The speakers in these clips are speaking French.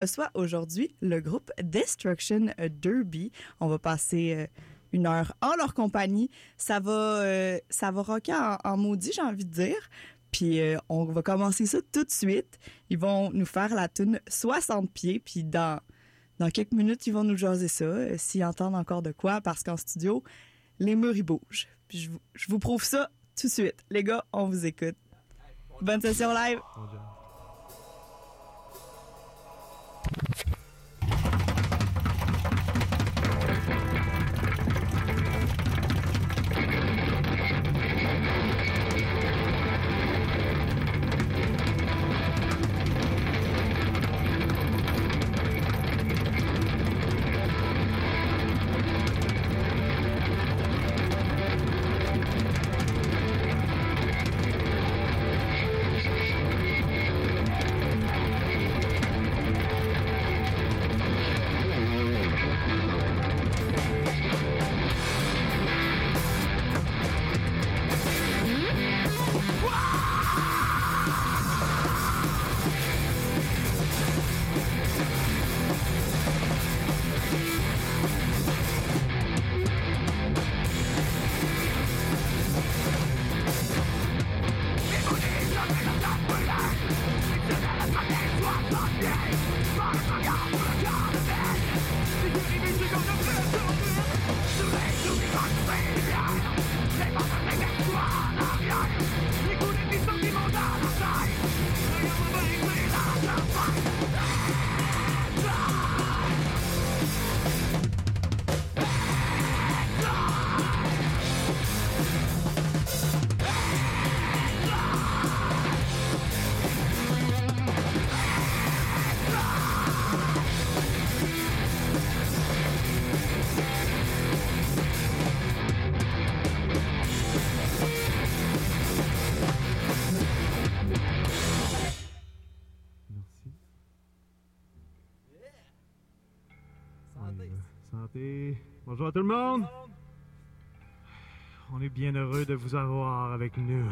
reçoit aujourd'hui le groupe Destruction Derby. On va passer euh, une heure en leur compagnie. Ça va, euh, ça va rocker en, maudit, j'ai envie de dire. Puis euh, on va commencer ça tout de suite. Ils vont nous faire la tune 60 pieds. Puis dans, dans quelques minutes, ils vont nous jaser ça, euh, s'ils entendent encore de quoi, parce qu'en studio, les murs, ils bougent. Puis je, vous- je vous prouve ça tout de suite. Les gars, on vous écoute. Bonne session live! Merci. Tout le monde. On est bien heureux de vous avoir avec nous.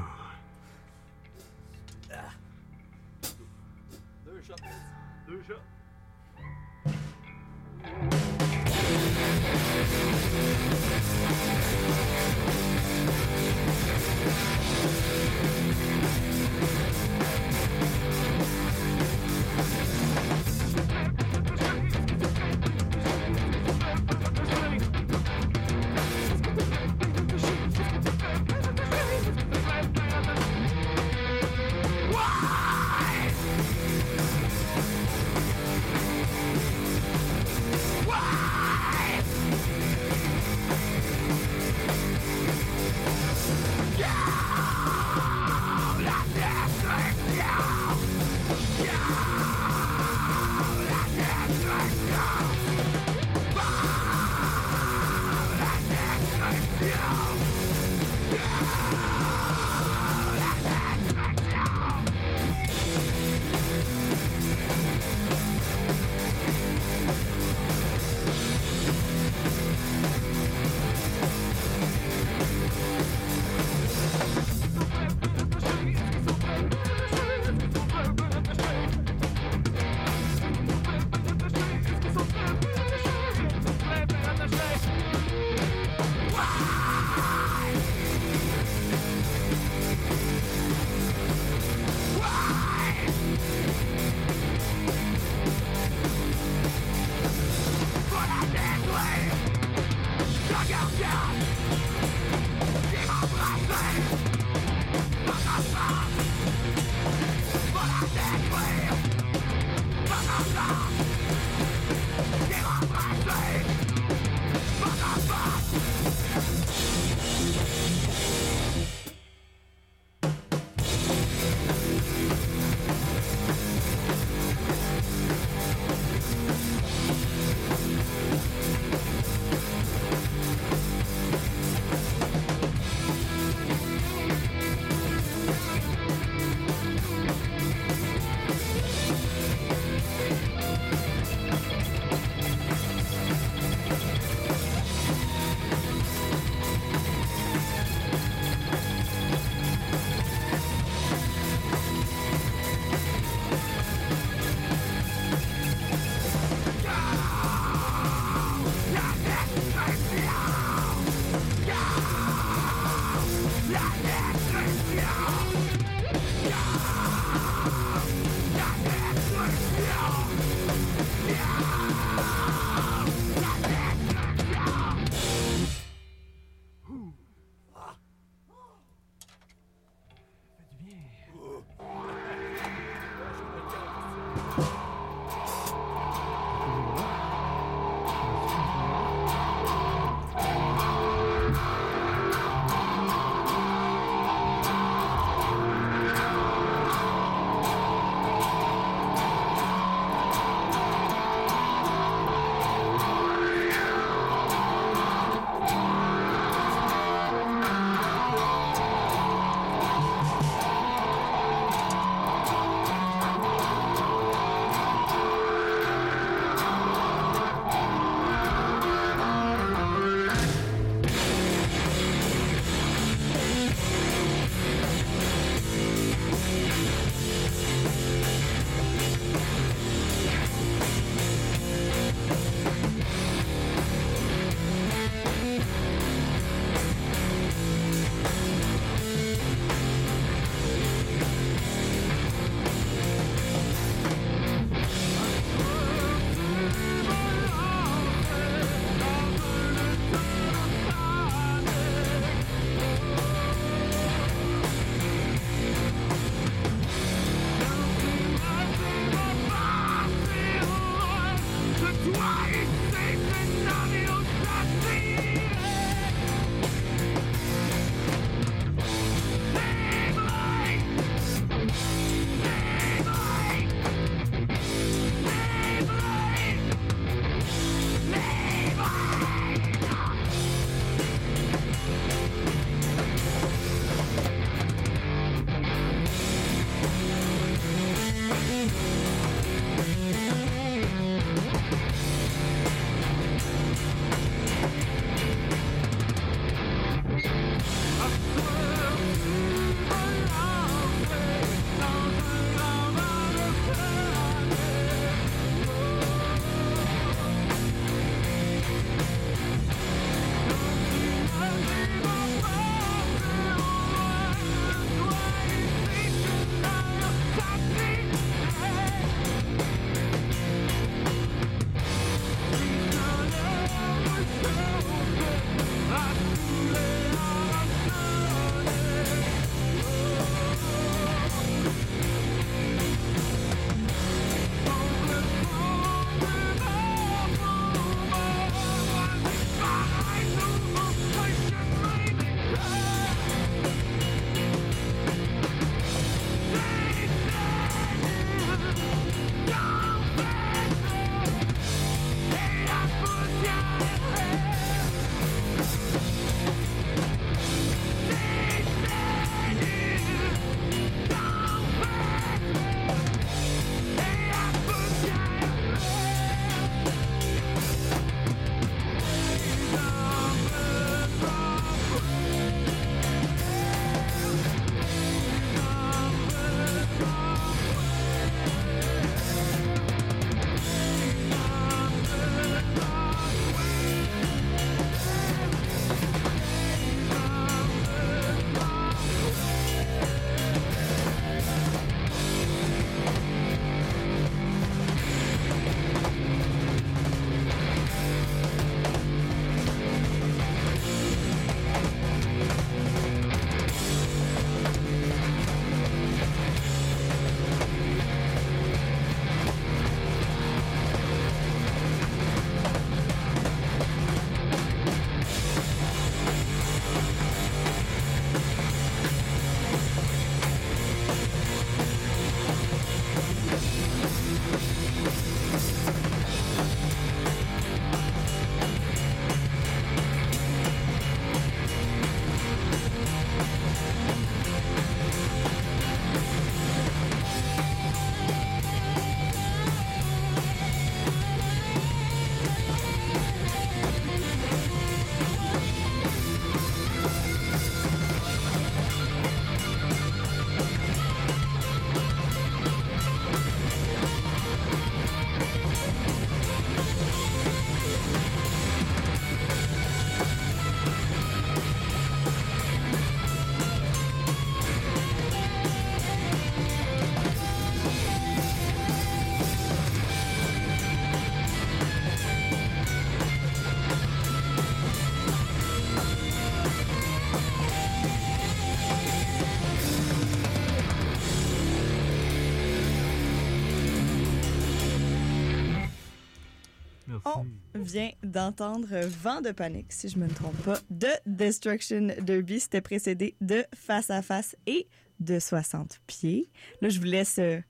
Vient d'entendre Vent de panique, si je me trompe pas, de Destruction Derby. C'était précédé de Face à Face et de 60 pieds. Là, je vous laisse euh,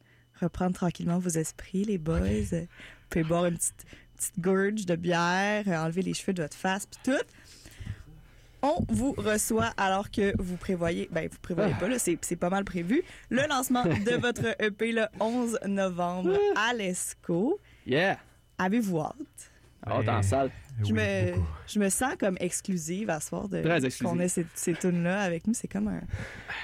reprendre tranquillement vos esprits, les boys. Euh, Vous pouvez boire une petite, petite gorge de bière, euh, enlever les cheveux de votre face, puis tout. On vous reçoit alors que vous prévoyez, ben vous prévoyez pas, là, c'est c'est pas mal prévu, le lancement de votre EP le 11 novembre à l'ESCO. Yeah! Avez-vous hâte? Ah, t'es en salle. Je, oui, me, je me sens comme exclusive à ce soir de Très exclusive. qu'on ait ces, ces tunes-là avec nous. C'est comme un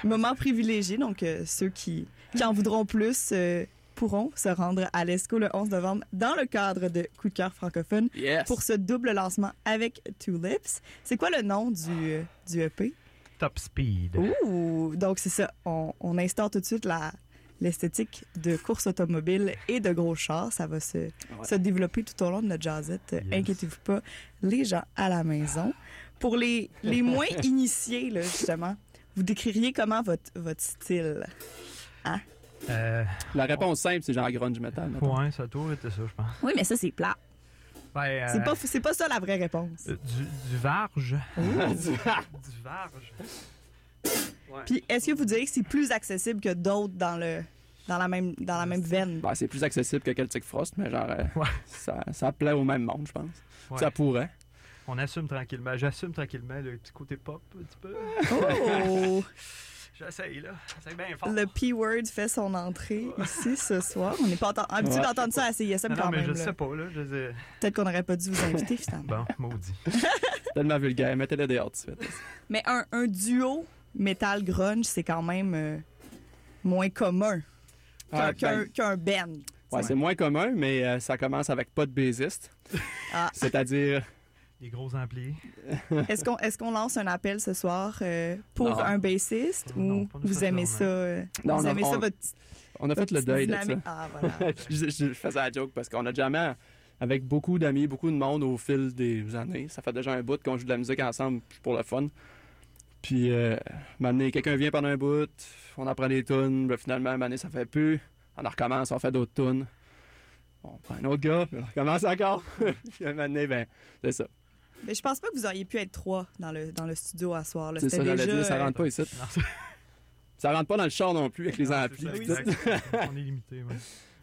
moment privilégié. Donc, euh, ceux qui, qui en voudront plus euh, pourront se rendre à l'ESCO le 11 novembre dans le cadre de Coup de cœur francophone Yes! pour ce double lancement avec Two Lips. C'est quoi le nom du, euh, du EP? Top Speed. Ouh! Donc, c'est ça. On, on instaure tout de suite la l'esthétique de course automobile et de gros chars. Ça va se, se développer tout au long de notre jazzette. Yes. Inquiétez-vous pas, les gens à la maison. Pour les, les moins initiés, là, justement, vous décririez comment votre, votre style? Euh, La réponse simple, c'est genre grunge metal. ouais, ça a toujours été ça, je pense. Oui, mais ça, c'est plat. Ben, euh, C'est pas, c'est pas ça la vraie réponse. euh, du, du varge. du varge. Puis, est-ce que vous diriez que c'est plus accessible que d'autres dans, le, dans, la même, dans la même veine? Ben, c'est plus accessible que Celtic Frost, mais genre, euh, Ouais. ça, ça plaît au même monde, je pense. Ouais. Ça pourrait. On assume tranquillement. J'assume tranquillement le petit côté pop, un petit peu. Oh! J'essaye, là. J'essaye bien fort. Le P-word fait son entrée ici ce soir. On n'est pas habitué Ouais. d'entendre ça à CISM Non, non, quand mais même. je là. sais pas, là. Je sais... Peut-être qu'on n'aurait pas dû vous inviter finalement. Bon, maudit. Tellement vulgaire. Mettez-le dehors tout de suite. Mais un, un duo metal grunge, c'est quand même euh, moins commun qu'un Ah, qu'un- ben, qu'un band. ouais, c'est moins commun, mais euh, ça commence avec pas de bassiste. Ah. C'est-à-dire, Les gros amplis. Est-ce qu'on est qu'on lance un appel ce soir euh, pour Non. un bassiste Non, ou vous aimez ça? euh, Non, vous on a- aimez ça, on- votre, on a fait votre le deuil de ça. dynamique? Ah, voilà. je, je- je faisais la joke parce qu'on a jamais, avec beaucoup d'amis, beaucoup de monde au fil des années, ça fait déjà un bout qu'on joue de la musique ensemble pour le fun. Puis, euh, m'amener, quelqu'un vient pendant un bout, on apprend des tunes, puis finalement, un moment donné, ça fait plus. On en recommence, on fait d'autres tunes. On prend un autre gars, puis on recommence encore. puis un moment donné, ben, c'est ça. Mais je pense pas que vous auriez pu être trois dans le, dans le studio à soir. là. C'est ça, j'allais déjà, dire, ça euh, rentre pas ici. Ça rentre pas dans le char non plus avec les amplis. ça. On est limité, ouais.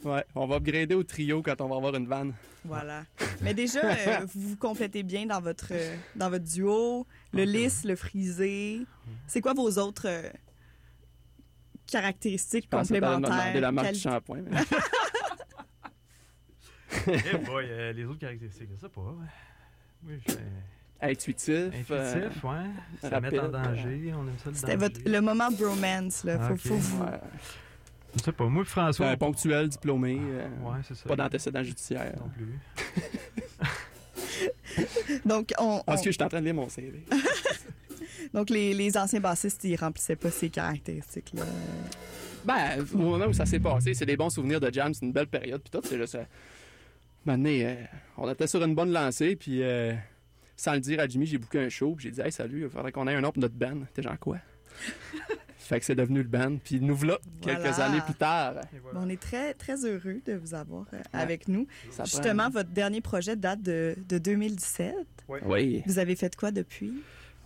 Ouais, on va upgrader au trio quand on va avoir une vanne. Voilà. Mais déjà, euh, vous vous complétez bien dans votre, euh, dans votre duo. Le lisse, le frisé. C'est quoi vos autres euh, caractéristiques Je complémentaires? demander la marque du shampoing. mais- Eh boy, euh, les autres caractéristiques, je sais pas. Oui, je suis Intuitif. euh, intuitif, ouais. Ça rapide, met en danger, on aime ça le C'était danger. votre, le moment bromance. Là. Faut, Ok. faut vous... ouais. Je sais pas, moi, François. Euh, on- ponctuel, diplômé. euh, Ouais, c'est ça. Pas d'antécédent judiciaire. Non plus. Donc, on, Parce on- que je suis en train de lire mon CV. donc les, les anciens bassistes, ils remplissaient pas ces caractéristiques-là. Ben, au moment où ça s'est passé, c'est des bons souvenirs de jam, c'est une belle période, puis tout, c'est juste... Euh, maintenant, euh, on était sur une bonne lancée, puis euh, sans le dire à Jimmy, j'ai booké un show, puis j'ai dit « Hey, salut, il faudrait qu'on ait un nom pour notre band. » T'es genre quoi? Fait que c'est devenu le band, puis nous voilà, quelques années plus tard. Bon, on est très, très heureux de vous avoir euh, avec nous. Ça prend- Justement, votre dernier projet date de, de 2017. Oui. Vous avez fait quoi depuis?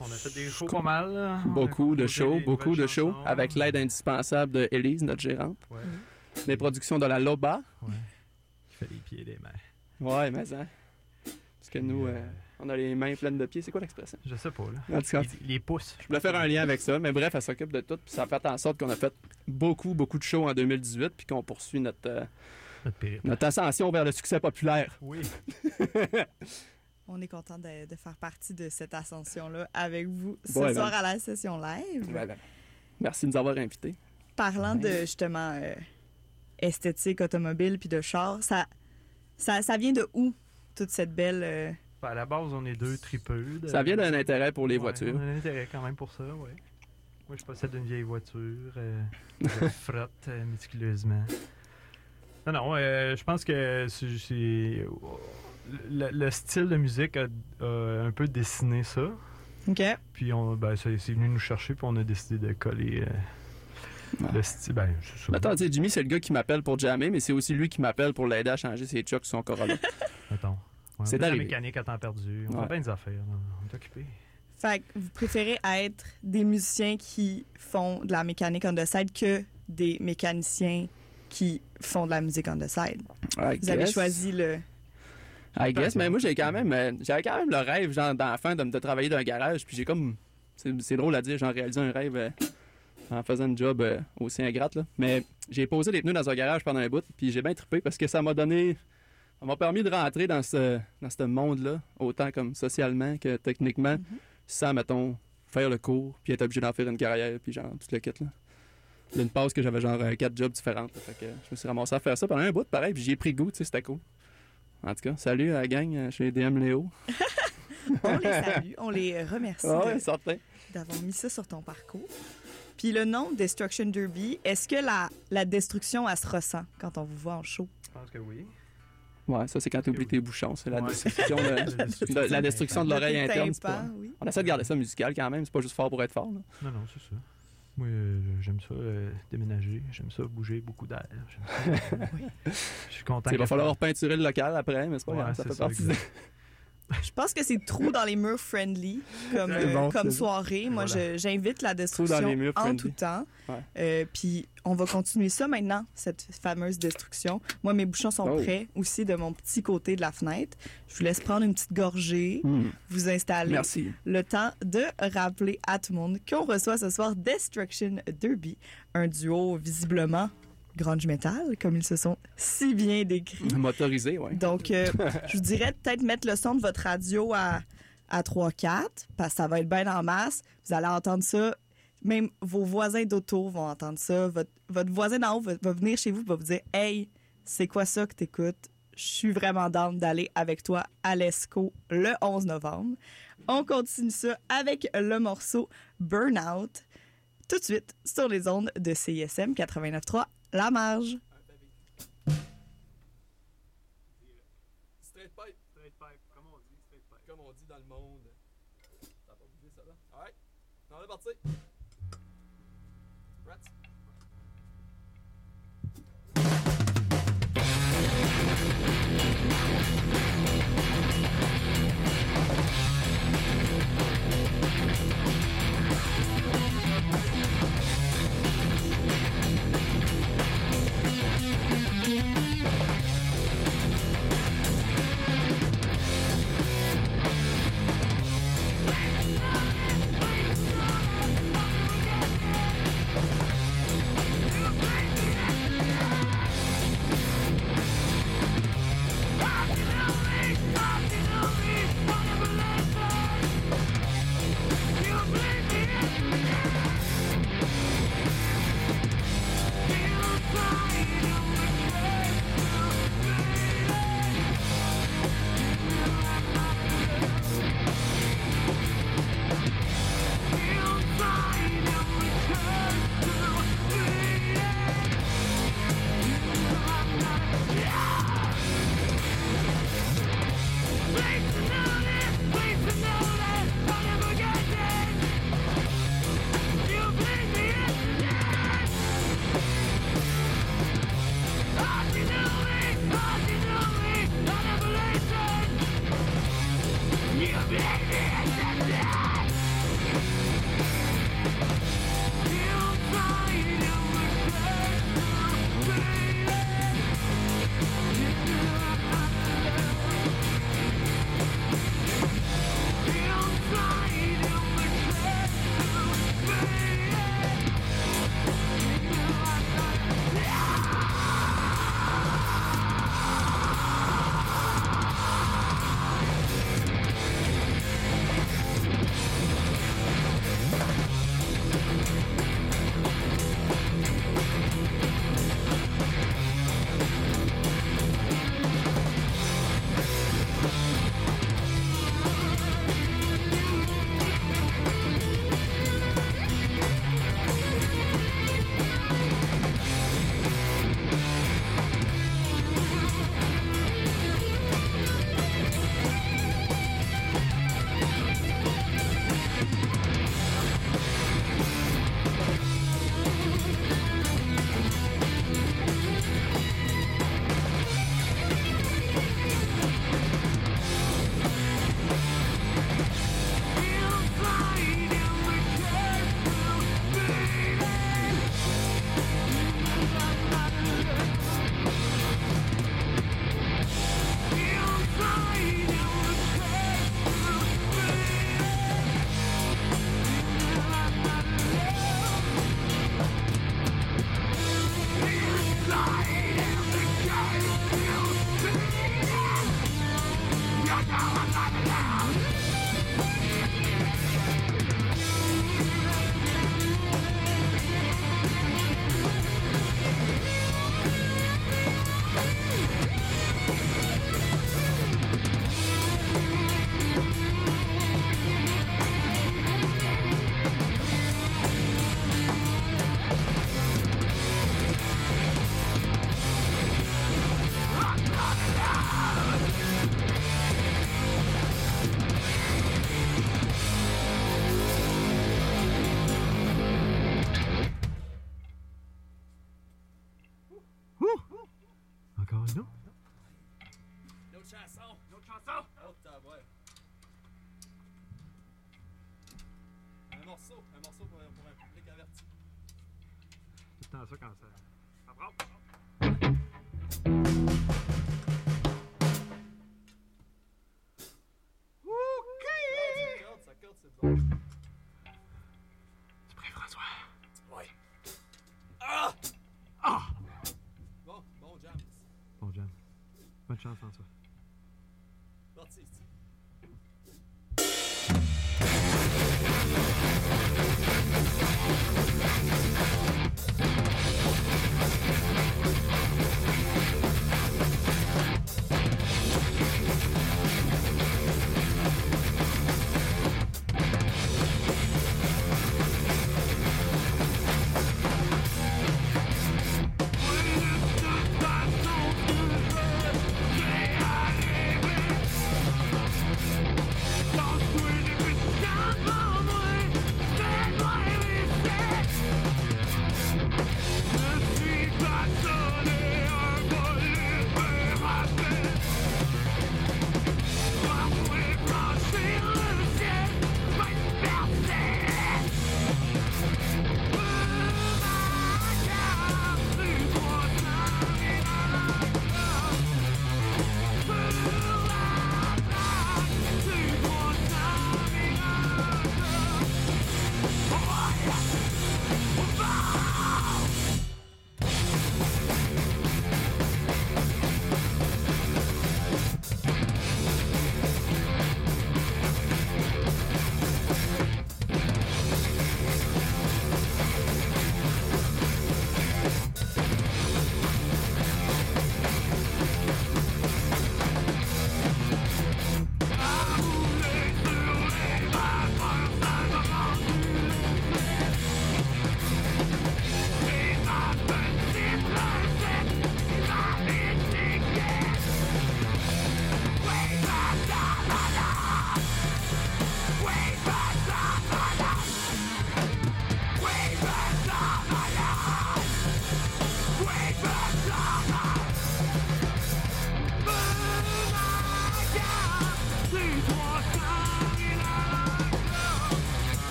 On a fait des shows pas mal. là. Beaucoup de shows, beaucoup de shows, chansons. avec l'aide indispensable de Elise, notre gérante. Ouais, Les productions de la Loba. ouais. Qui fait les pieds et les mains. Ouais, mais ça. Parce que nous, euh, on a les mains pleines de pieds. C'est quoi l'expression? Je sais pas, là. En tout cas, Les, les pouces. je voulais faire un lien avec ça, mais bref, elle s'occupe de tout. Puis ça a fait en sorte qu'on a fait beaucoup, beaucoup de shows en 2018, puis qu'on poursuit notre, euh, Notre notre ascension vers le succès populaire. Oui. On est content de, de faire partie de cette ascension-là avec vous ce soir ben. à la session live. Ben, Merci de nous avoir invités. Parlant de justement euh, esthétique automobile puis de char, ça, ça, ça vient de où toute cette belle. euh, à la base, on est deux tripeux. de- Ça vient d'un intérêt pour les Ouais, voitures. On a un intérêt quand même pour ça, oui. Moi, je possède une vieille voiture. euh, je frotte euh, méticuleusement. Non, non, euh, je pense que c'est... Le, le style de musique a, a un peu dessiné ça. OK. Puis on, ben, c'est venu nous chercher, puis on a décidé de coller euh, Ouais. le style. Ben. Attends, tu sais, Jimmy, c'est le gars qui m'appelle pour jammer, mais c'est aussi lui qui m'appelle pour l'aider à changer ses chucks sur son Corolla. Mettons. Un C'est la arrivé. mécanique à temps perdu. On Ouais. fait bien des affaires. On est occupé. Fait que vous préférez être des musiciens qui font de la mécanique on the side que des mécaniciens qui font de la musique on the side? I Vous avez guess. choisi le. I guess, mais moi, j'ai quand même, euh, j'avais quand même le rêve, genre, d'enfant, de, de travailler dans un garage. Puis j'ai comme, c'est c'est drôle à dire, j'ai réalisé un rêve euh, en faisant un job euh, aussi ingrate, là. Mais j'ai posé des pneus dans un garage pendant un bout, puis j'ai bien trippé parce que ça m'a donné, ça m'a permis de rentrer dans ce, dans ce monde-là, autant comme socialement que techniquement, Mhm. sans, mettons, faire le cours, puis être obligé d'en faire une carrière, puis genre, tout le kit, là. D'une pause que j'avais genre euh, quatre jobs différentes. là. Fait que je me suis ramassé à faire ça pendant un bout, pareil, puis j'y ai pris goût, tu sais, c'était cool. En tout cas, salut à la gang euh, chez DM Léo. On les salue, on les remercie Ah ouais, d'avoir mis ça sur ton parcours. Puis le nom Destruction Derby, est-ce que la, la destruction, elle se ressent quand on vous voit en show? Je pense que oui. Ouais, ça, c'est quand tu oublies Oui. tes bouchons. C'est la, Ouais. destruction de, La destruction de- la destruction de l'oreille Le interne. pas- oui. On essaie de garder ça musical quand même. C'est pas juste fort pour être fort. là. Non, non, c'est ça. Moi, euh, j'aime ça euh, déménager. J'aime ça bouger beaucoup d'air. J'aime ça, Je suis content. Il va falloir peinturer le local après, mais c'est pas Ouais, grave. Ça fait ça, partie de... exact. Je pense que c'est trou dans les murs friendly comme, euh, bon, comme soirée. Moi, Voilà. j'invite la dans destruction les murs en friendly. tout temps. Ouais. Euh, puis on va continuer ça maintenant, cette fameuse destruction. Moi, mes bouchons sont Oh. prêts aussi de mon petit côté de la fenêtre. Je vous laisse prendre une petite gorgée, Hmm. vous installer. Merci. Le temps de rappeler à tout le monde qu'on reçoit ce soir Destruction Derby, un duo visiblement grunge metal, comme ils se sont si bien décrits. Motorisé, ouais. Donc, euh, je vous dirais peut-être mettre le son de votre radio à, à 3-4, parce que ça va être bien en masse. Vous allez entendre ça. Même vos voisins d'auto vont entendre ça. Votre, votre voisin d'en haut va, va venir chez vous et va vous dire Hey, c'est quoi ça que t'écoutes? Je suis vraiment down d'aller avec toi à l'ESCO le 11 novembre. On continue ça avec le morceau Burnout, tout de suite sur les ondes de CISM 89.3 La Marge. Straight pipe. Straight pipe. Comme on dit, straight pipe. Comme on dit dans le monde. A pas bougé, ça, là? Alright. On est parti. Thank you.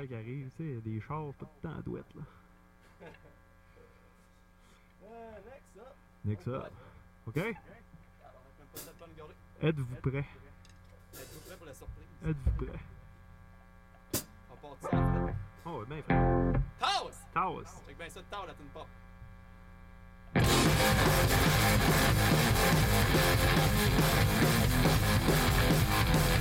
Monde. Une affaire qui arrive, tu sais, des chars tout le temps à douette, là. Euh, next up. Next up. OK? Gorée. Êtes-vous prêts? Êtes-vous prêts pour la surprise? Êtes-vous prêts? On part ça après. Oh, ben frère. Taos! Taos. Check bien ça de Taos, la tune pop. Gardez-vous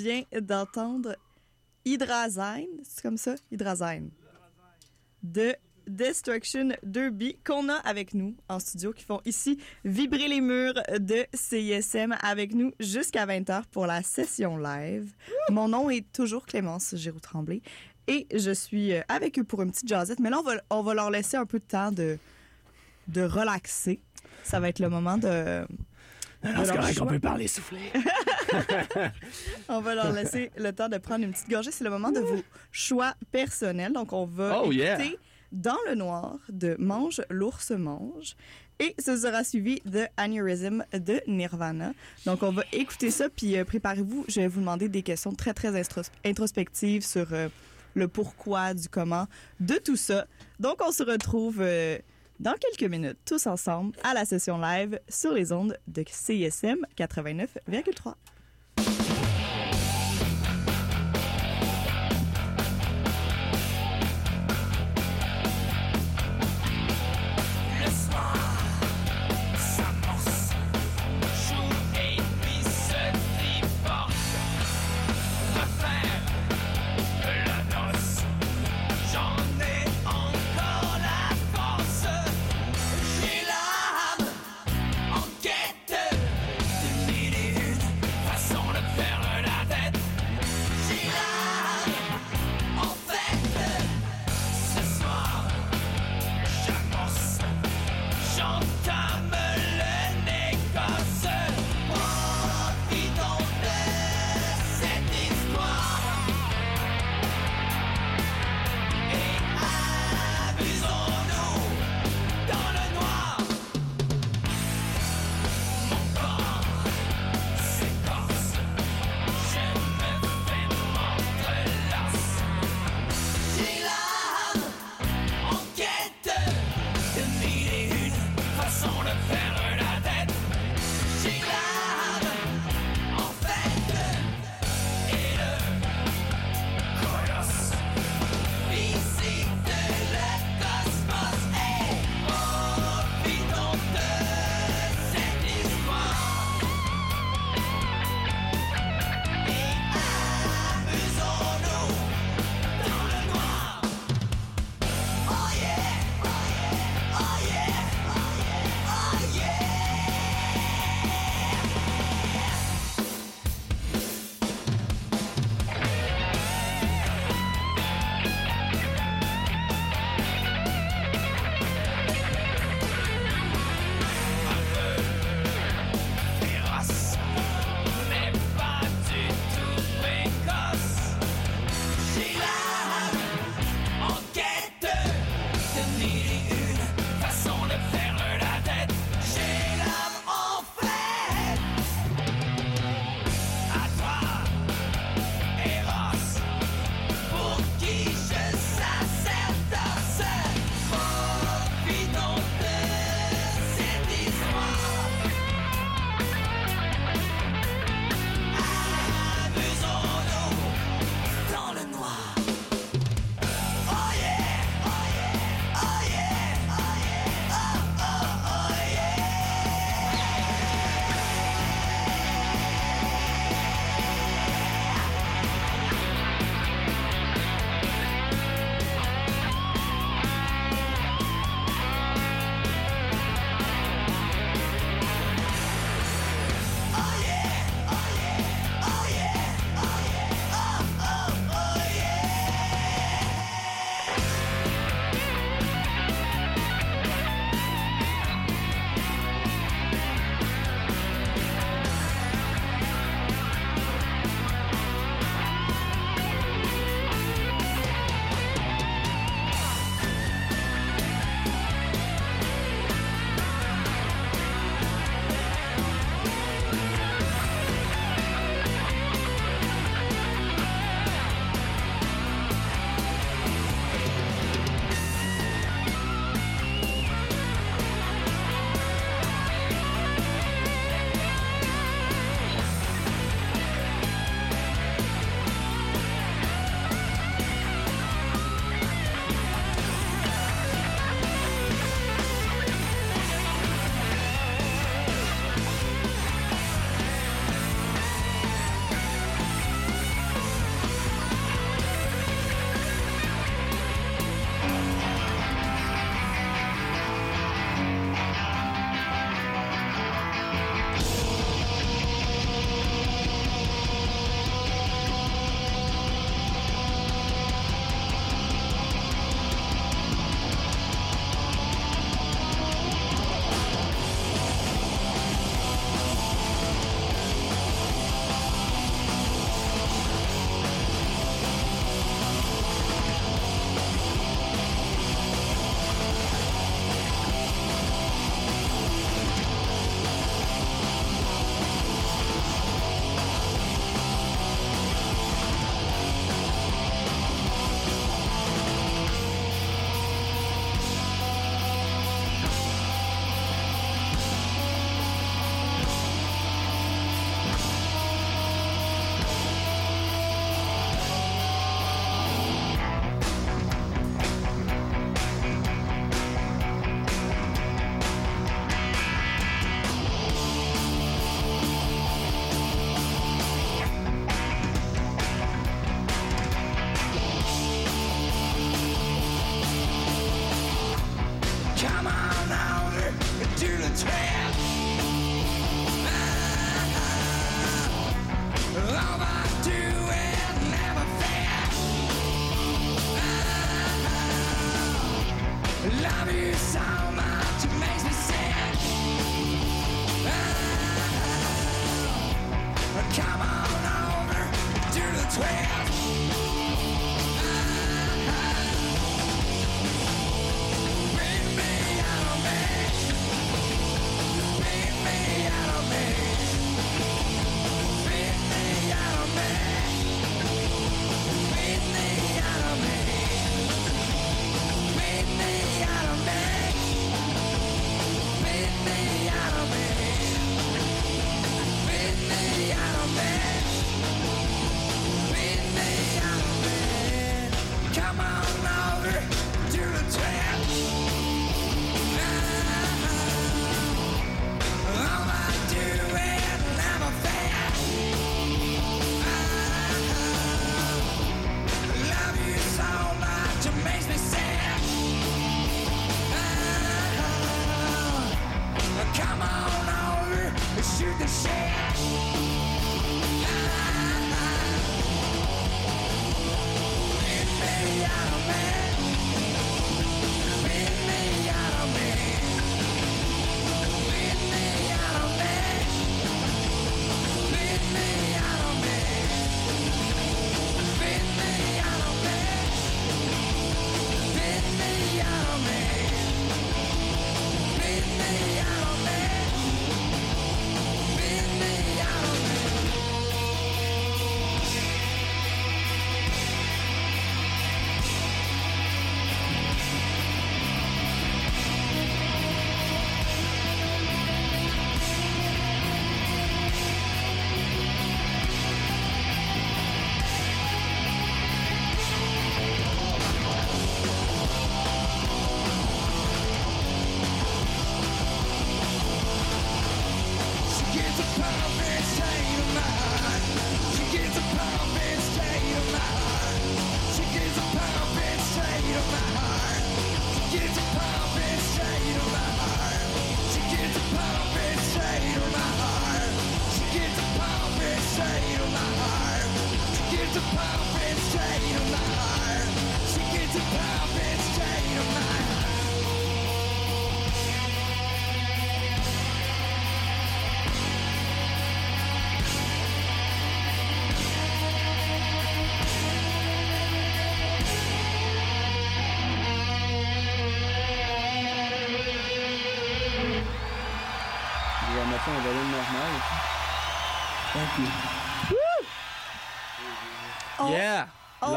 viens d'entendre Hydrazine, c'est comme ça? Hydrazine. De Destruction Derby qu'on a avec nous en studio, qui font ici vibrer les murs de CISM avec nous jusqu'à 20h pour la session live. Mon nom est toujours Clémence Giroux-Tremblay et je suis euh, avec eux pour une petite jazzette. Mais là, on va, on va leur laisser un peu de temps de, de relaxer. Ça va être le moment de... Non, Alors, c'est correct, on peut parler souffler. On va leur laisser le temps de prendre une petite gorgée. C'est le moment de vos choix personnels. Donc, on va Oh, écouter yeah. Dans le noir de Mange, l'ours mange. Et ce sera suivi de Aneurysm de Nirvana. Donc, on va écouter ça. Puis, euh, préparez-vous. Je vais vous demander des questions très, très introspectives sur euh, le pourquoi, du comment, de tout ça. Donc, on se retrouve euh, dans quelques minutes, tous ensemble, à la session live sur les ondes de CISM 89,3.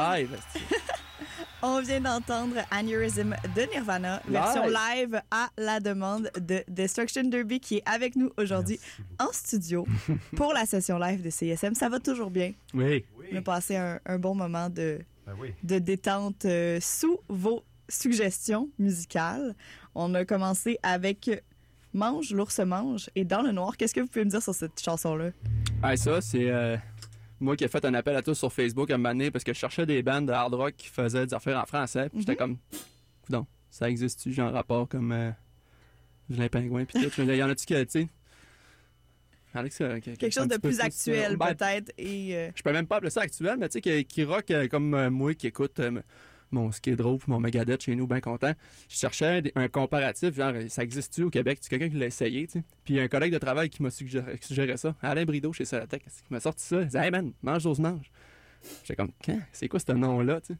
Live! On vient d'entendre Aneurysm de Nirvana, version Live. live à la demande de Destruction Derby qui est avec nous aujourd'hui en studio pour la session live de CSM. Ça va toujours bien? Oui. On a passé un, un bon moment de, Ben oui. de détente euh, sous vos suggestions musicales. On a commencé avec Mange, l'ours mange et Dans le noir. Qu'est-ce que vous pouvez me dire sur cette chanson-là? Ah, ça, c'est euh, moi qui ai fait un appel à tous sur Facebook à un moment donné parce que je cherchais des bandes de hard rock qui faisaient des affaires en français. Puis j'étais comme, non, ça existe-tu, genre rapport comme euh, Vilain Pingouin, puis tout? Il y en a-tu que, tu sais? il y en a que ça- que- Quelque chose un de peu plus actuel, Ben, peut-être. Et euh, Je peux même pas appeler ça actuel, mais tu sais, qui, qui rock euh, comme euh, moi qui écoute euh, mon Skid Row puis mon Megadeth chez nous, bien content. Je cherchais un comparatif, genre, euh, ça existe-tu au Québec? Tu quelqu'un qui l'a essayé, tu sais? Puis il y a un collègue de travail qui m'a suggéré, qui suggérait ça. Alain Brideau chez Solatec, qui m'a sorti ça. Il disait, hey man, mange dose mange. J'étais comme, c'est quoi ce nom-là, tu sais?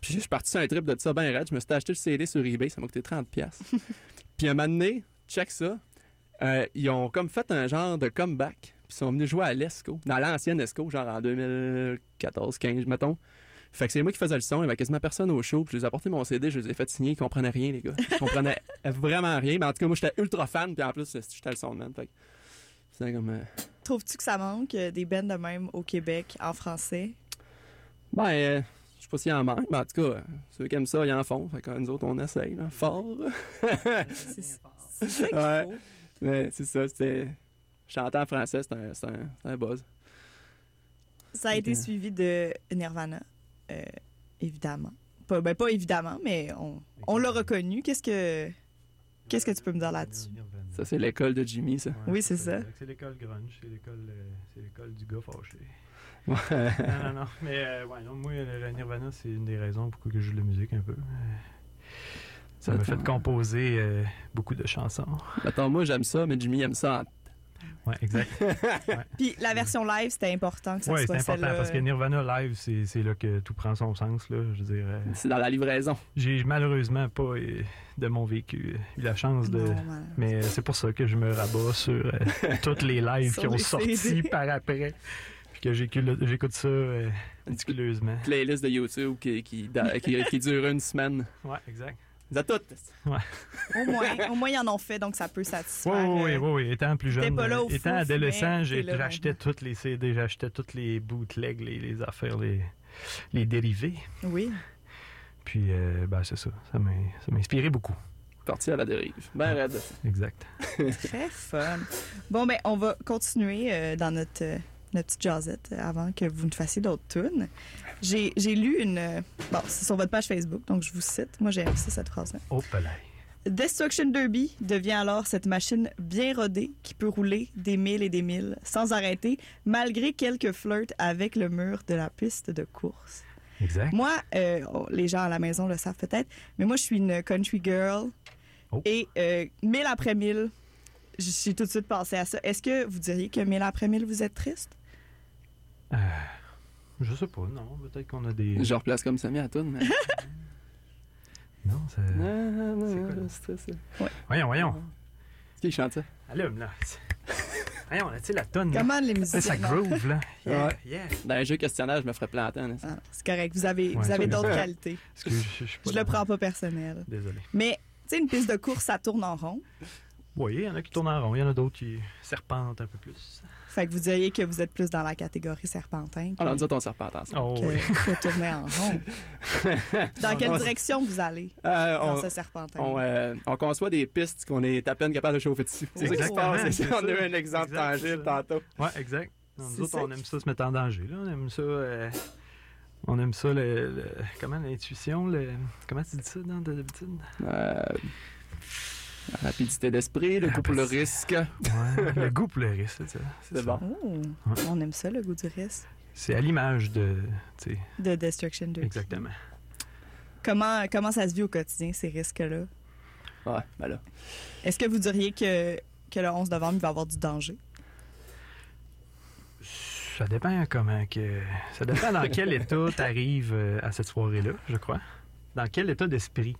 Puis je suis parti sur un trip de ça bien raide. Je me suis acheté le CD sur eBay, ça m'a coûté 30$. puis un moment donné, check ça. euh, ils ont comme fait un genre de comeback. Puis ils sont venus jouer à l'ESCO, dans l'ancienne ESCO, genre en 2014-15, mettons. Fait que c'est moi qui faisais le son, il y avait quasiment personne au show. Puis je les ai apporté mon CD, je les ai fait signer, ils comprenaient rien, les gars. Ils comprenaient vraiment rien. Mais en tout cas, moi, j'étais ultra fan, puis en plus, j'étais le son man. Fait que c'était comme. euh, trouves-tu que ça manque euh, des bands de même au Québec en français? Ben, euh, je sais pas s'il y en manque, mais en tout cas, ceux qui aiment ça, ils en font. Fait que nous autres, on essaye, là, fort. C'est ça qu'il Ouais. faut. mais c'est ça, c'était. Chanter en français, c'est un, buzz. Ça a été suivi de Nirvana, euh, évidemment. Pas, ben, pas évidemment, mais on, on l'a reconnu. Qu'est-ce que qu'est-ce que tu peux me dire là-dessus? Ça, c'est l'école de Jimmy, ça. Oui, c'est ça. C'est l'école grunge, c'est l'école, euh, c'est l'école du gars fâché. Ouais. non, non, non. Mais euh, ouais, non, moi, le Nirvana, c'est une des raisons pourquoi que je joue de la musique un peu. Ça m'a fait composer euh, beaucoup de chansons. Attends, moi, j'aime ça, mais Jimmy aime ça. en- Ouais, exact. Puis la version live, c'était important que ça Oui, c'est soit important celle-là. parce que Nirvana live, c'est c'est là que tout prend son sens. Là. Je euh, C'est dans la livraison. j'ai malheureusement pas, euh, de mon vécu, euh, eu la chance de. Non. Mais euh, c'est pour ça que je me rabats sur euh, toutes les lives qui ont sorti par après. Puis que j'écoute j'écoute ça euh, méticuleusement. Playlist de YouTube qui, qui, qui, qui dure une semaine. Ouais, exact. Êtes toutes. Au moins, au moins, ils en ont fait, donc ça peut satisfaire. Oui, oui, euh, oui, oui. Étant plus jeune, pas là euh, au étant fouf, adolescent, j'achetais toutes les CD, j'achetais toutes les bootlegs, les, les affaires, les, les dérivés. Oui. Puis, euh, ben, c'est ça. Ça m'a ça m'a inspiré beaucoup. Parti à la dérive. Ben raide. Exact. Très fun. Bon, ben, on va continuer euh, dans notre, euh, notre petite jazzette avant que vous ne fassiez d'autres tunes. J'ai lu une. euh, Bon, c'est sur votre page Facebook, donc je vous cite. Moi, j'ai ça, cette phrase-là. Palais. Destruction Derby devient alors cette machine bien rodée qui peut rouler des milles et des milles sans arrêter, malgré quelques flirts avec le mur de la piste de course. Exact. Moi, euh, oh, les gens à la maison le savent peut-être, mais moi, je suis une country girl. Oh. Et euh, mille après mille, j'ai tout de suite pensé à ça. Est-ce que vous diriez que mille après mille, vous êtes triste? Euh, je sais pas, non. Peut-être qu'on a des. Je replace comme Samy à tout, mais. Non, ça. Non, non, c'est quoi, non, là? c'est ça. Voyons, voyons. Qui chante ça? Allume, là. voyons, là, tu sais, la tonne. là. Comment les musiciens... ça non? groove, là. Yeah, Ouais. yeah. Dans un jeu questionnaire, je me ferais planter. hein. Ah, c'est correct, vous avez, Ouais, vous avez d'autres qualités. Je, le prends pas personnel. Désolé. Mais, tu sais, une piste de course, ça tourne en rond. Oui, il y en a qui tournent en rond, il y en a d'autres qui serpentent un peu plus. Fait que vous diriez que vous êtes plus dans la catégorie serpentin Alors, nous autres, on serpent attention. Oh, que, oui. que tourner en rond. Dans quelle On- direction vous allez Euh, dans on, ce serpentin? on, euh, on conçoit des pistes qu'on est à peine capable de chauffer dessus. C'est ça qui se Exactement, passe. c'est On a eu un exemple Exact, tangible tantôt. Ouais, exact. Nous autres, ça. on aime ça se mettre en danger. Là. On aime ça. euh, on aime ça, le, le- comment l'intuition, le, comment tu dis ça dans d'habitude? Euh, la rapidité d'esprit, le coup pour le risque. Ouais, le goût pour le risque, c'est ça. C'est ça. bon. Oh, on aime ça, le goût du risque. C'est à l'image de. De Destruction 2. exactement. Comment, comment ça se vit au quotidien, ces risques-là? Ouais, ben là. Est-ce que vous diriez que, que le 11 novembre, il va y avoir du danger? Ça dépend comment que. Ça dépend dans quel état tu arrives à cette soirée-là, je crois. Dans quel état d'esprit.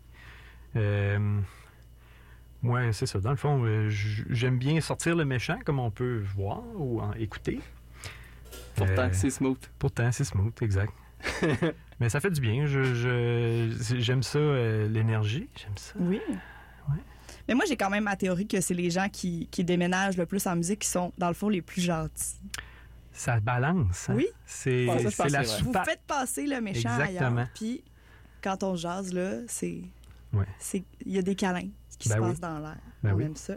Euh, moi, c'est ça. Dans le fond, euh, j'aime bien sortir le méchant, comme on peut voir ou en écouter. Pourtant, Euh, c'est smooth. Pourtant, c'est smooth, exact. Mais ça fait du bien. Je, je- j'aime ça, euh, l'énergie. J'aime ça. Oui. Mais moi, j'ai quand même ma théorie que c'est les gens qui, qui déménagent le plus en musique qui sont, dans le fond, les plus gentils. Ça balance. hein? Oui. C'est, je la vrai. Vous faites passer le méchant Exactement. ailleurs. Puis, quand on jase, là, c'est... Ouais. c'est- Il y a des câlins qui Ben se oui. passent dans l'air. Ben on oui. aime ça.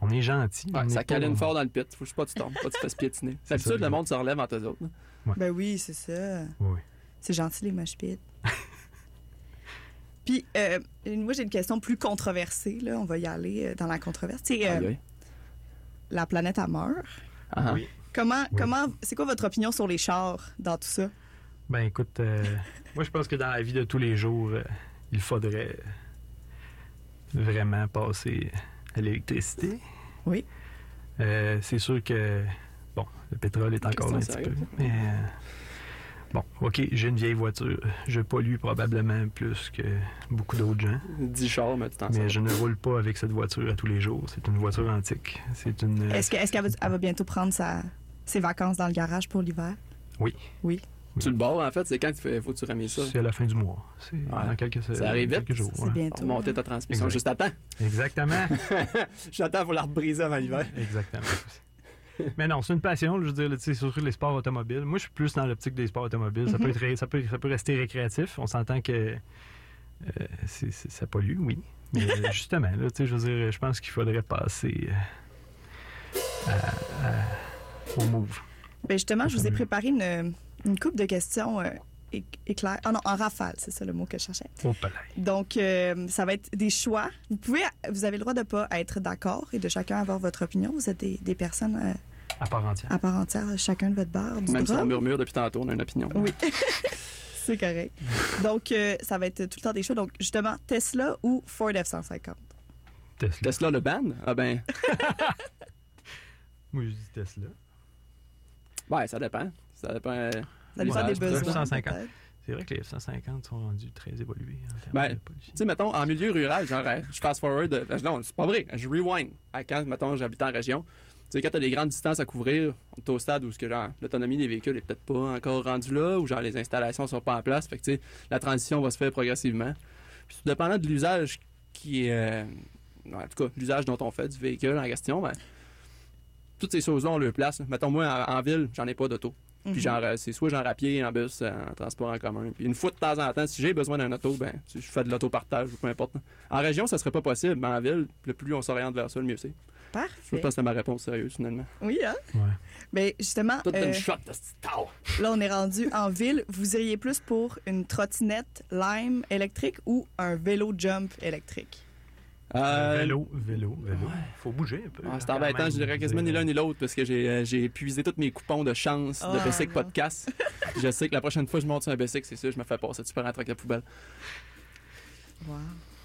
On est gentil. Ouais, on ça est câline fort dans le pit. Faut juste pas que tu tombes, pas que tu fasses piétiner. C'est D'habitude, ça, le monde se relève entre eux autres. Ouais. Ben oui, c'est ça. Oui. C'est gentil, les moches pits. Puis, euh, moi, j'ai une question plus controversée. Là. On va y aller euh, dans la controverse. C'est euh, la planète à meurt. Ah, Oui. Comment, Oui. comment, c'est quoi votre opinion sur les chars dans tout ça? Ben écoute, euh, moi je pense que dans la vie de tous les jours, euh, il faudrait vraiment passer à l'électricité. Oui. Euh, c'est sûr que, bon, le pétrole est encore là un petit peu. Mais, euh, bon, ok, j'ai une vieille voiture. Je pollue probablement plus que beaucoup d'autres gens. 10 chars, mais tu t'en Mais je ne roule pas avec cette voiture à tous les jours. C'est une voiture antique. C'est une. Est-ce que- est-ce qu'elle va, elle va bientôt prendre sa, ses vacances dans le garage pour l'hiver? Oui. Oui. Tu le bords, en fait, c'est quand il faut, faut que tu remettes ça. C'est à la fin du mois. C'est dans quelques, Ça arrive vite. quelques jours. C'est ouais. bientôt. Monter ta transmission Exact. juste à temps. Exactement. J'attends pour la rebriser avant l'hiver. Exactement. Mais non, c'est une passion. Je veux dire, tu sais, surtout les sports automobiles. Moi, je suis plus dans l'optique des sports automobiles. ça, peut Mhm. être, ça, peut, ça peut rester récréatif. On s'entend que euh, c'est- c'est- ça pollue, oui. Mais euh, justement, là, tu sais, je veux dire, je pense qu'il faudrait passer euh, à- à- au move. Ben justement, je vous ai préparé une, une coupe de questions euh. Ah non, en rafale, c'est ça le mot que je cherchais. Au palais. Donc, euh, ça va être des choix. Vous pouvez, vous avez le droit de pas être d'accord et de chacun avoir votre opinion. Vous êtes des, des personnes euh, À part entière. à part entière, chacun de votre barre, Même si on murmure depuis tantôt, on a une opinion. Oui. C'est correct. Donc, euh, ça va être tout le temps des choix. Donc, justement, Tesla ou Ford F-150? Tesla. Tesla, le ban? Ah ben, Moi, je dis Tesla. ouais, ça dépend. Ça dépend. euh, Ça dépend l'usage, des besoins. 150. peut-être. C'est vrai que les F-150 sont rendus très évolués en termes Ben, de pollution. Tu sais, mettons, en milieu rural, genre, euh, je fast forward. euh, non, c'est pas vrai. Je rewind. À quand, mettons, j'habite en région. Tu sais, quand t'as des grandes distances à couvrir, on est au stade où ce que, genre, l'autonomie des véhicules est peut-être pas encore rendue là, ou genre les installations sont pas en place. Fait que, tu sais, la transition va se faire progressivement. Puis, tout dépendant de l'usage qui est. euh, en tout cas, l'usage dont on fait du véhicule en question, ben, toutes ces choses-là ont leur place. Mettons, moi, en, en ville, j'en ai pas d'auto. Mhm. Puis genre, euh, c'est soit genre à pied, en bus, euh, en transport en commun. Puis une fois de temps en temps, si j'ai besoin d'un auto, ben, je fais de l'auto-partage ou peu importe. En région, ça serait pas possible, mais en ville, le plus on s'oriente vers ça, le mieux c'est. Je Parfait. pense que c'est ma réponse sérieuse, finalement. Oui, hein? Ouais. Mais justement, Tout euh, une shot de ce tao. là, on est rendu en ville. Vous iriez plus pour une trottinette Lime électrique ou un vélo jump électrique? Euh, vélo, vélo, vélo. Faut bouger un peu. ah, c'est quand embêtant, même. je dirais quasiment ni l'un ni l'autre parce que j'ai euh, épuisé tous mes coupons de chance de Ah, Bessic. Podcast. je sais que la prochaine fois que je monte sur un Bessic, c'est sûr, je me fais passer tu peux rentrer avec la poubelle. Wow.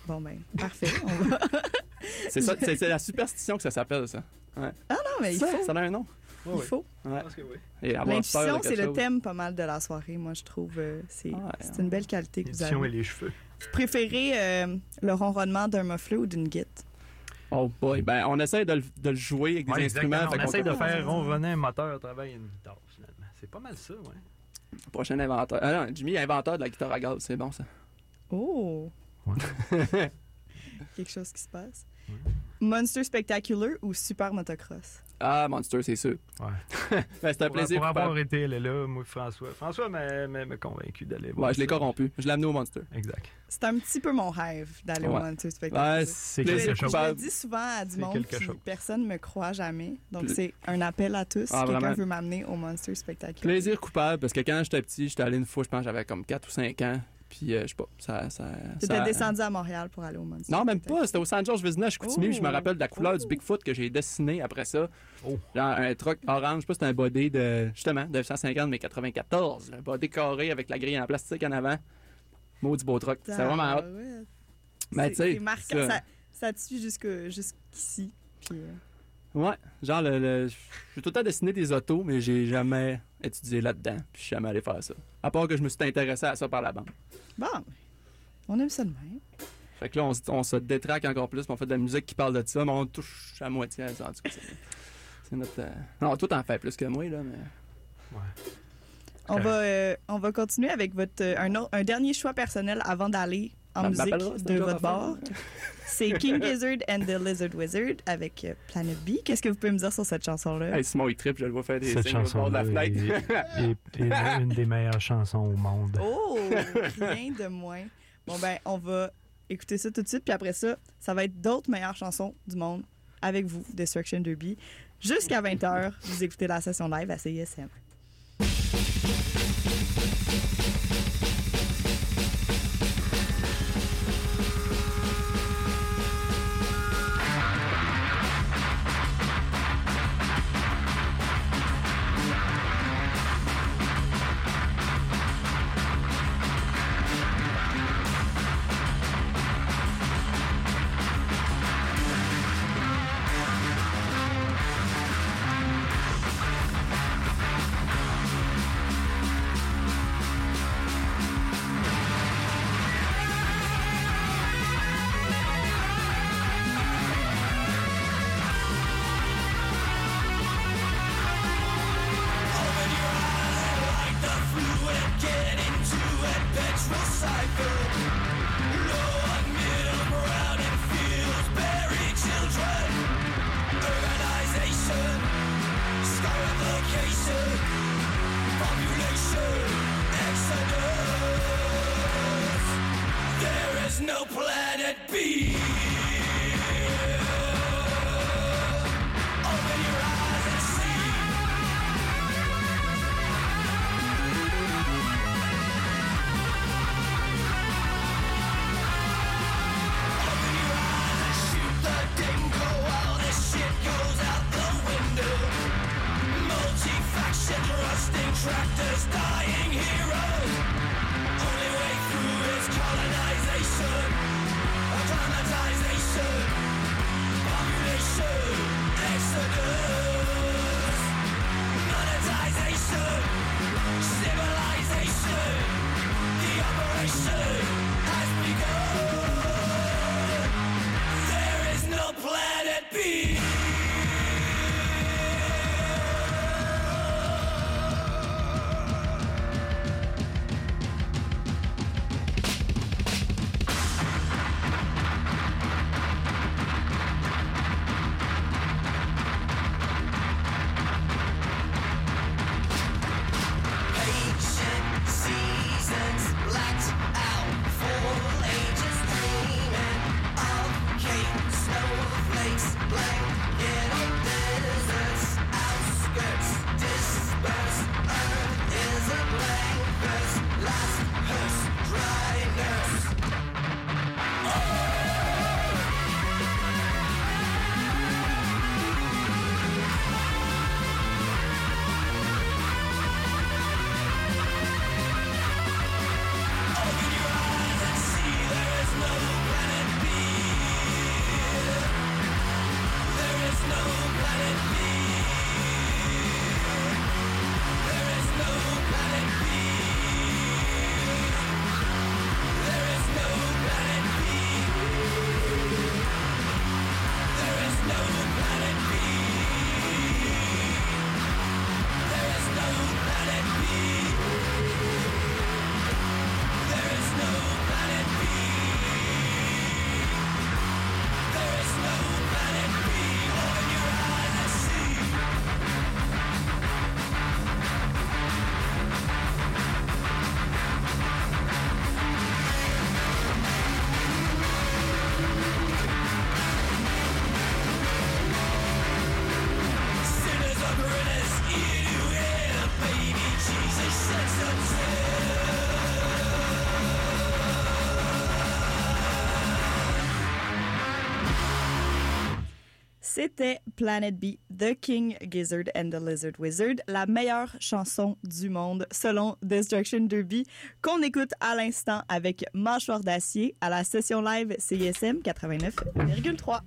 Bon, ben, parfait. Va... C'est ça, c'est c'est la superstition que ça s'appelle, ça. Non, mais il ça, faut. ça a un nom. Il Ouais, ouais. faut. Ouais. Oui. Et L'intuition, c'est le thème pas mal de la soirée, moi, je trouve. euh, c'est Ouais. c'est une belle qualité que vous L'édition et avez. les cheveux. Vous préférez euh, le ronronnement d'un muffler ou d'une guitare? Oh boy, ben on essaie de le, de le jouer avec des Ouais, instruments. fait On qu'on- essaie de faire ronronner un moteur à travers une guitare, finalement. C'est pas mal ça, ouais. Prochain inventeur. Ah non, Jimmy, inventeur de la guitare à gaz, c'est bon ça. Oh! Ouais. Quelque chose qui se passe. Ouais. Monster Spectacular ou Super Motocross? Ah, Monster, c'est sûr. Ouais. Ben, c'est un Pour, plaisir. pour avoir coupable. été là, là, moi, François. François m'a convaincu d'aller voir. Ouais, je l'ai corrompu. Je l'ai amené au Monster. Exact. C'est un petit peu mon rêve d'aller au Ouais. Monster Spectacular. Ouais, C'est plaisir quelque chose. je le dis souvent à du C'est monde, puis chose. personne ne me croit jamais. Donc, c'est un appel à tous. Ah, si quelqu'un veut m'amener au Monster Spectacular. Plaisir coupable parce que quand j'étais petit, j'étais allé une fois, je pense, j'avais comme 4 ou 5 ans. Puis, euh, je sais pas, ça. ça, Tu ça- descendu à Montréal pour aller au Monster Non, même pas. C'était au San George Vizina, je Chicoutimi. Je me Oh. rappelle de la couleur Oh. du Bigfoot que j'ai dessiné après ça. Oh. Genre un truc orange, je sais pas, c'était un body de, justement, de 150 mais 94. Un body carré avec la grille en plastique en avant. Maudit beau truck. C'est vraiment hot. Ah, ouais. Mais C'est- tu sais, ça- Ça, ça te suit jusque- jusqu'ici. Puis, euh, Ouais, genre, le, le- j'ai tout le temps dessiné des autos, mais j'ai jamais étudié là-dedans. Puis je suis jamais allé faire ça. À part que je me suis intéressé à ça par la bande. Bon, on aime ça de même. Fait que là, on, se- on se détraque encore plus, puis on fait de la musique qui parle de ça, mais on touche à moitié à ça. En tout cas, c'est, notre. euh, Non, toi, t'en fais plus que moi, là, mais. On va, euh, on va continuer avec votre, euh, un, autre- un dernier choix personnel avant d'aller en Ma- musique m'appellera, c'est de votre bord. C'est King Gizzard and the Lizard Wizard avec euh, Planet B. Qu'est-ce que vous pouvez me dire sur cette chanson-là? Hey, Simon, il tripe, je le vois faire des Cette signes au bord de la chanson-là fenêtre. est, est- est une des meilleures chansons au monde. Oh, rien de moins. Bon, ben, on va écouter ça tout de suite, puis après ça, ça va être d'autres meilleures chansons du monde avec vous, Destruction Derby. Jusqu'à 20h, vous écoutez la session live à CISM. C'était Planet B, The King Gizzard and the Lizard Wizard, la meilleure chanson du monde selon Destruction Derby, qu'on écoute à l'instant avec Mâchoire d'acier à la session live CISM 89,3.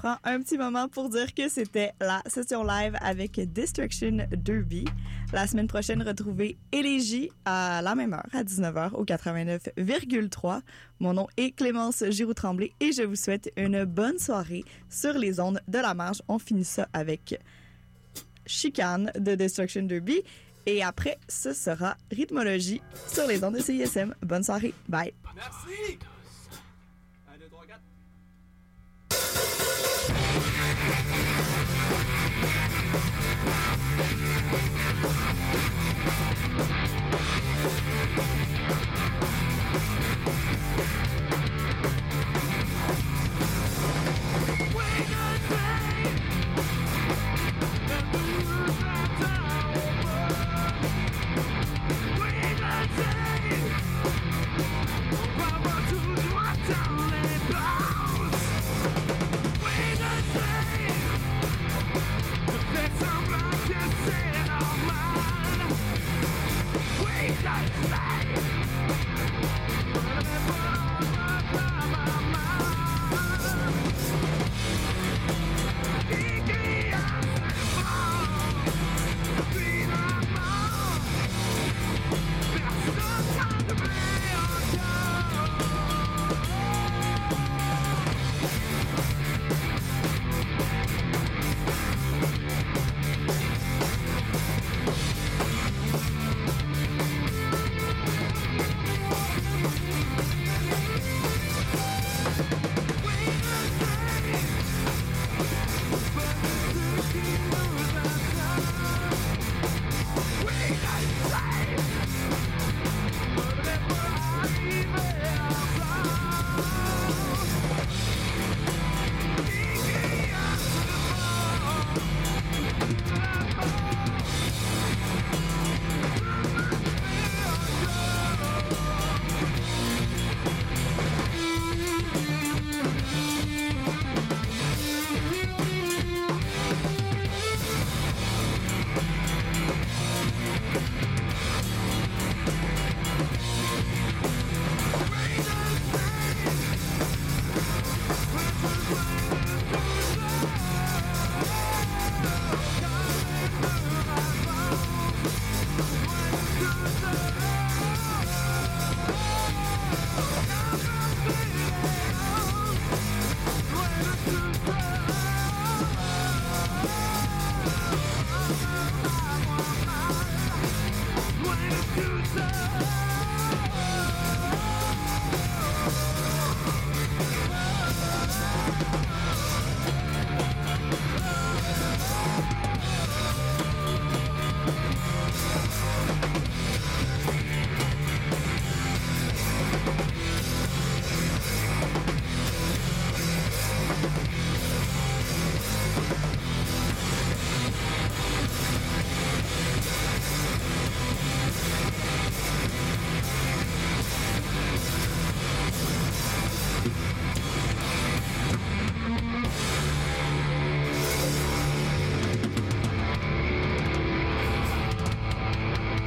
Prend un petit moment pour dire que c'était la session live avec Destruction Derby. La semaine prochaine, retrouvez Élégie à la même heure, à 19h, au 89,3. Mon nom est Clémence Giroux-Tremblay et je vous souhaite une bonne soirée sur les ondes de la marge. On finit ça avec Chicane de Destruction Derby. Et après, ce sera Rythmologie sur les ondes de CISM. Bonne soirée. Bye. Merci!